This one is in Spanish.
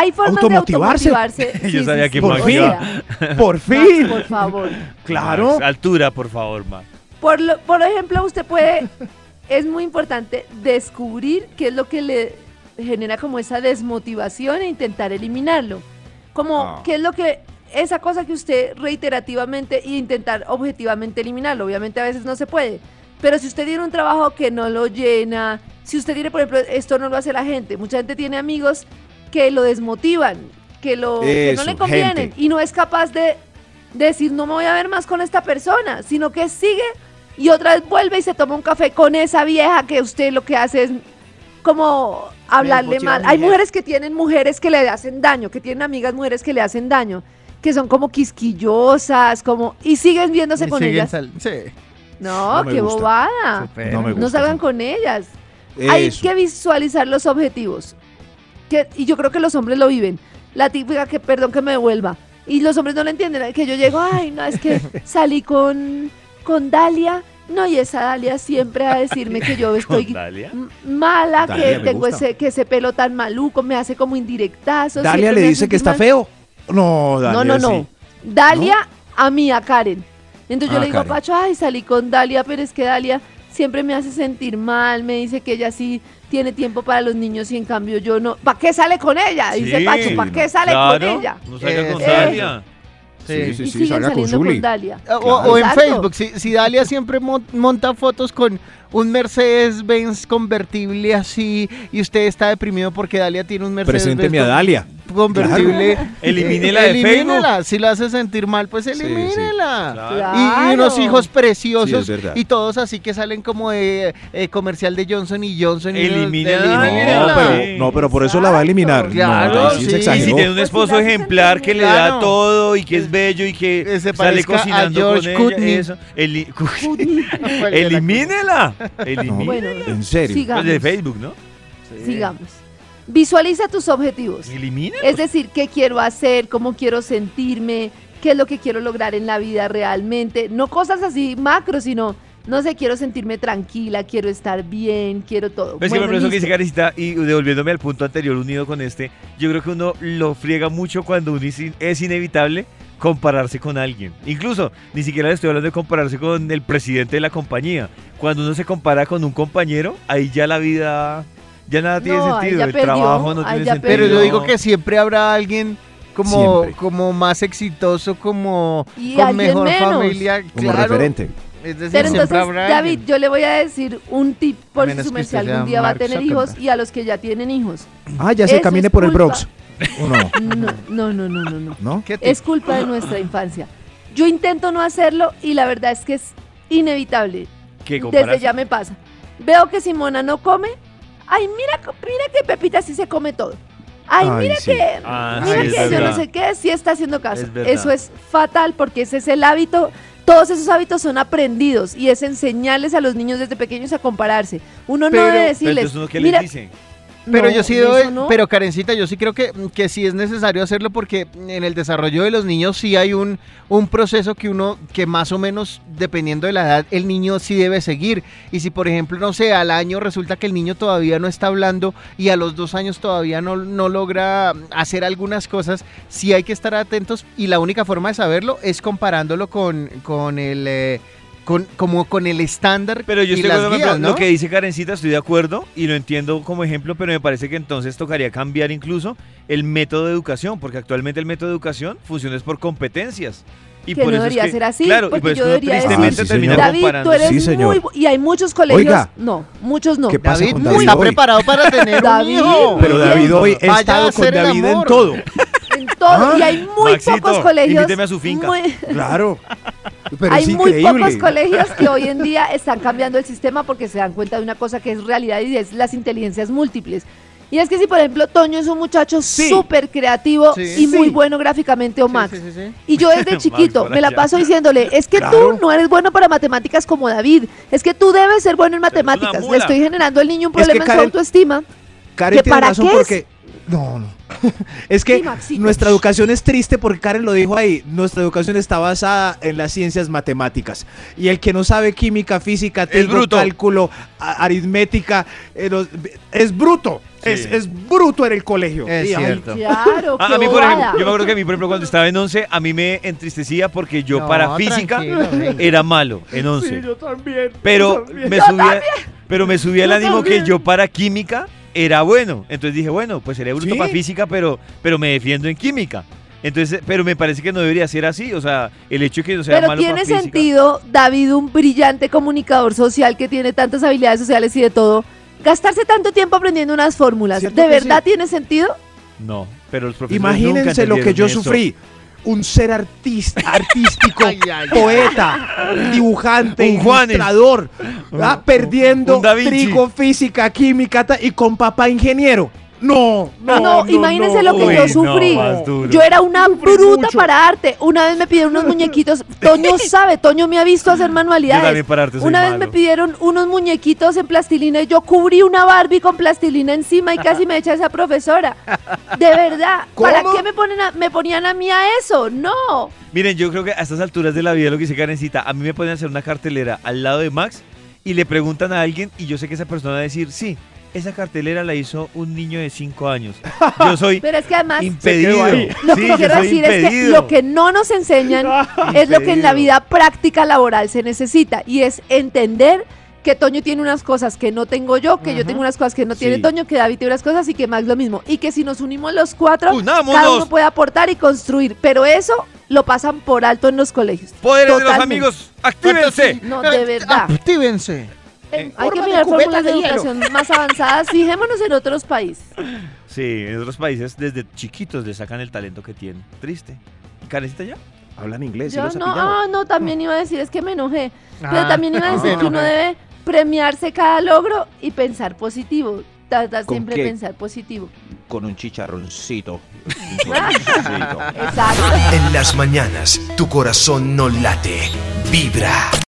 Hay formas automotivarse. de automotivarse. Yo sabía que Por fin. Por Max, fin. por favor. Claro. Max, altura, por favor, Max. Por, lo- por ejemplo, usted puede, es muy importante descubrir qué es lo que le genera como esa desmotivación e intentar eliminarlo. Como Ah. qué es lo que, esa cosa que usted reiterativamente y intentar objetivamente eliminarlo. Obviamente a veces no se puede. Pero si usted tiene un trabajo que no lo llena, si usted tiene, por ejemplo, esto no lo hace la gente. Mucha gente tiene amigos que lo desmotivan, que, lo, que no le convienen gente. y no es capaz de, de decir no me voy a ver más con esta persona, sino que sigue y otra vez vuelve y se toma un café con esa vieja que usted lo que hace es como hablarle mal. Hay mujer. mujeres que tienen mujeres que le hacen daño, que tienen amigas mujeres que le hacen daño, que son como quisquillosas, como y siguen viéndose Y con siguen ellas. sal- Sí. No, No me qué gusta. bobada. No me No gusta. salgan sí. con ellas. Hay que visualizar los objetivos. Que, y yo creo que los hombres lo viven. La típica que, perdón que me devuelva. Y los hombres no lo entienden. Que yo llego, ay, no, es que salí con, con Dalia. No, y esa Dalia siempre a decirme que yo estoy Dalia. mala, Dalia que tengo gusta. ese, que ese pelo tan maluco, me hace como indirectazos. Dalia le dice que está feo. No, Dalia. no, no, no. sí. Dalia a mí, a Karen. Entonces yo Ah, le digo, Karen. Pacho, ay, salí con Dalia, pero es que Dalia siempre me hace sentir mal, me dice que ella sí tiene tiempo para los niños y en cambio yo no. ¿Para qué sale con ella? Dice Sí, Pacho, ¿para qué sale claro, con ella? No salga con Eh, Dalia. Sí, sí, y sí, siguen salga con saliendo con. Dalia. O, Claro. o en Exacto. Facebook, si, si Dalia siempre mon- monta fotos con un Mercedes-Benz convertible así y usted está deprimido porque Dalia tiene un Mercedes-Benz Presénteme a Dalia. Convertible. Elimínela de elimínela. Si lo hace sentir mal, pues elimínela. Claro. Y, y unos Claro. hijos preciosos y todos así que salen como de eh, comercial de Johnson y Johnson. Elimínela, de- No, elimínela. pero, no, pero por eso la va a eliminar. Claro, no, Y si tiene un Pues esposo si la ejemplar que le da Claro. todo y que es bello y que se sale a cocinando George con ella, Clooney. eso. Eli- Cuelgue la- Elimínela. No, Elimínela. Bueno, en serio. sigamos. Pues de Facebook, ¿no? Sigamos. Visualiza tus objetivos. Elimínela. Es decir, qué quiero hacer, cómo quiero sentirme, qué es lo que quiero lograr en la vida realmente. No cosas así macro, sino, no sé, quiero sentirme tranquila, quiero estar bien, quiero todo. Es que Bueno, por eso que dice. Karencita, y devolviéndome al punto anterior unido con este, yo creo que uno lo friega mucho cuando uno es in- es inevitable compararse con alguien. Incluso, ni siquiera le estoy hablando de compararse con el presidente de la compañía. Cuando uno se compara con un compañero, ahí ya la vida, ya nada tiene No, sentido. El perdió, trabajo no tiene sentido. Pero yo digo que siempre habrá alguien como, Siempre. como más exitoso, como Y con mejor menos. familia. Como claro. referente. Es decir, Pero siempre entonces, habrá David, alguien. yo le voy a decir un tip por si su merced algún día va a tener hijos y a los que ya tienen hijos. Ah, ya se camine por el. Bronx. ¿O no? No, no, no, no, no. no. Es culpa de nuestra infancia. Yo intento no hacerlo y la verdad es que es inevitable. ¿Qué Desde ya me pasa. Veo que Simona no come. Ay, mira, mira que Pepita sí se come todo. Ay, Ay, mira sí. que, Ah, mira sí, que yo no sé qué, sí está haciendo caso. Es. Eso es fatal porque ese es el hábito. Todos esos hábitos son aprendidos y es enseñarles a los niños desde pequeños a compararse. Uno Pero- no debe decirles, entonces uno qué mira, les. Pero no, yo sí doy, no. pero Karencita, yo sí creo que, que sí es necesario hacerlo porque en el desarrollo de los niños sí hay un, un proceso que uno, que más o menos, dependiendo de la edad, el niño sí debe seguir. Y si, por ejemplo, no sé, al año resulta que el niño todavía no está hablando y a los dos años todavía no, no logra hacer algunas cosas, sí hay que estar atentos y la única forma de saberlo es comparándolo con, con el... eh, con, como con el estándar Pero yo y estoy de las guías, ¿no? lo que dice Karencita, estoy de acuerdo y lo entiendo como ejemplo, pero me parece que entonces tocaría cambiar incluso el método de educación, porque actualmente el método de educación funciona es por competencias. Y Que por no eso es debería que- ser así, Claro, porque yo debería decir- tristemente Ah, sí. David, tú comparándose. eres Sí, señor. muy y hay muchos colegios, Oiga. no, muchos no. ¿Qué pasa David con no David está hoy? preparado para tener un David, hijo. Pero David hoy he Vaya a estado con David en todo. En todo, Ah, y hay muy Maxito, pocos colegios. invíteme a su finca. muy- Claro. Pero hay es muy pocos colegios que hoy en día están cambiando el sistema porque se dan cuenta de una cosa que es realidad y es las inteligencias múltiples. Y es que si, por ejemplo, Toño es un muchacho Sí. súper creativo Sí. y muy bueno gráficamente o Max. Y yo desde chiquito me la paso diciéndole, es que Claro. tú no eres bueno para matemáticas como David, es que tú debes ser bueno en es matemáticas. Le estoy generando al niño un Es que problema en su autoestima. Karen ¿Que tiene para razón qué es? porque No, no. Es que Sí, nuestra educación es triste porque Karen lo dijo ahí. Nuestra educación está basada en las ciencias matemáticas. Y el que no sabe química, física, bruto. cálculo, aritmética, eh, es bruto. Sí. Es, es bruto en el colegio. Es cierto. Claro, A, mí, por ejemplo, yo me acuerdo que a mí, por ejemplo, cuando estaba en 11, a mí me entristecía porque yo No, para física era malo en 11. Sí, yo también. pero yo también. me subía, pero me subía el ánimo que yo para química era bueno. Entonces dije, bueno, pues seré bruto ¿Sí? para física, pero, pero me defiendo en química. Entonces, pero me parece que no debería ser así. O sea, el hecho de que yo sea Pero malo tiene para física. sentido, David, un brillante comunicador social que tiene tantas habilidades sociales y de todo, gastarse tanto tiempo aprendiendo unas fórmulas. ¿Cierto ¿De verdad sí? tiene sentido? No, pero los profesores Imagínense nunca lo que yo eso. sufrí. Un ser artista, artístico, Ay, ay, ay. poeta, dibujante, Un ilustrador, ¿ah? perdiendo un trigo, física, química y con papá ingeniero. No, no, No, imagínense lo que Uy, yo no, sufrí. yo era una bruta mucho. para arte. Una vez me pidieron unos muñequitos. Toño sabe, Toño me ha visto hacer manualidades. para arte Una vez malo. me pidieron unos muñequitos en plastilina y yo cubrí una Barbie con plastilina encima y casi me echa esa profesora. De verdad. ¿Para qué me, ponen a- me ponían a mí a eso? No. Miren, yo creo que a estas alturas de la vida lo que dice Karencita, a mí me pueden hacer una cartelera al lado de Max y le preguntan a alguien y yo sé que esa persona va a decir, sí, esa cartelera la hizo un niño de 5 años. Yo soy Pero es que además impedido. Lo Sí, que yo quiero decir es que lo que no nos enseñan es lo que en la vida práctica laboral se necesita y es entender que Toño tiene unas cosas que no tengo yo, que yo tengo unas cosas que no tiene Sí. Toño, que David tiene unas cosas y que Max lo mismo. Y que si nos unimos los cuatro, ¡Unámonos! cada uno puede aportar y construir. Pero eso lo pasan por alto en los colegios. Poderes de los amigos, actívense. No, de verdad. Actívense. Eh, En hay que de mirar cubeta fórmulas de, de educación más avanzadas. Fijémonos en otros países. Sí, en otros países desde chiquitos le sacan el talento que tienen. Triste. ¿Y Karencita ya? Hablan inglés, ¿sí Yo no, ah, no, también iba a decir, es que me enojé. Pero Ah, también iba a decir que uno debe premiarse cada logro y pensar positivo. Tratar ¿Con siempre qué? pensar positivo. Con un chicharroncito. Exacto. En las mañanas, tu corazón no late, vibra.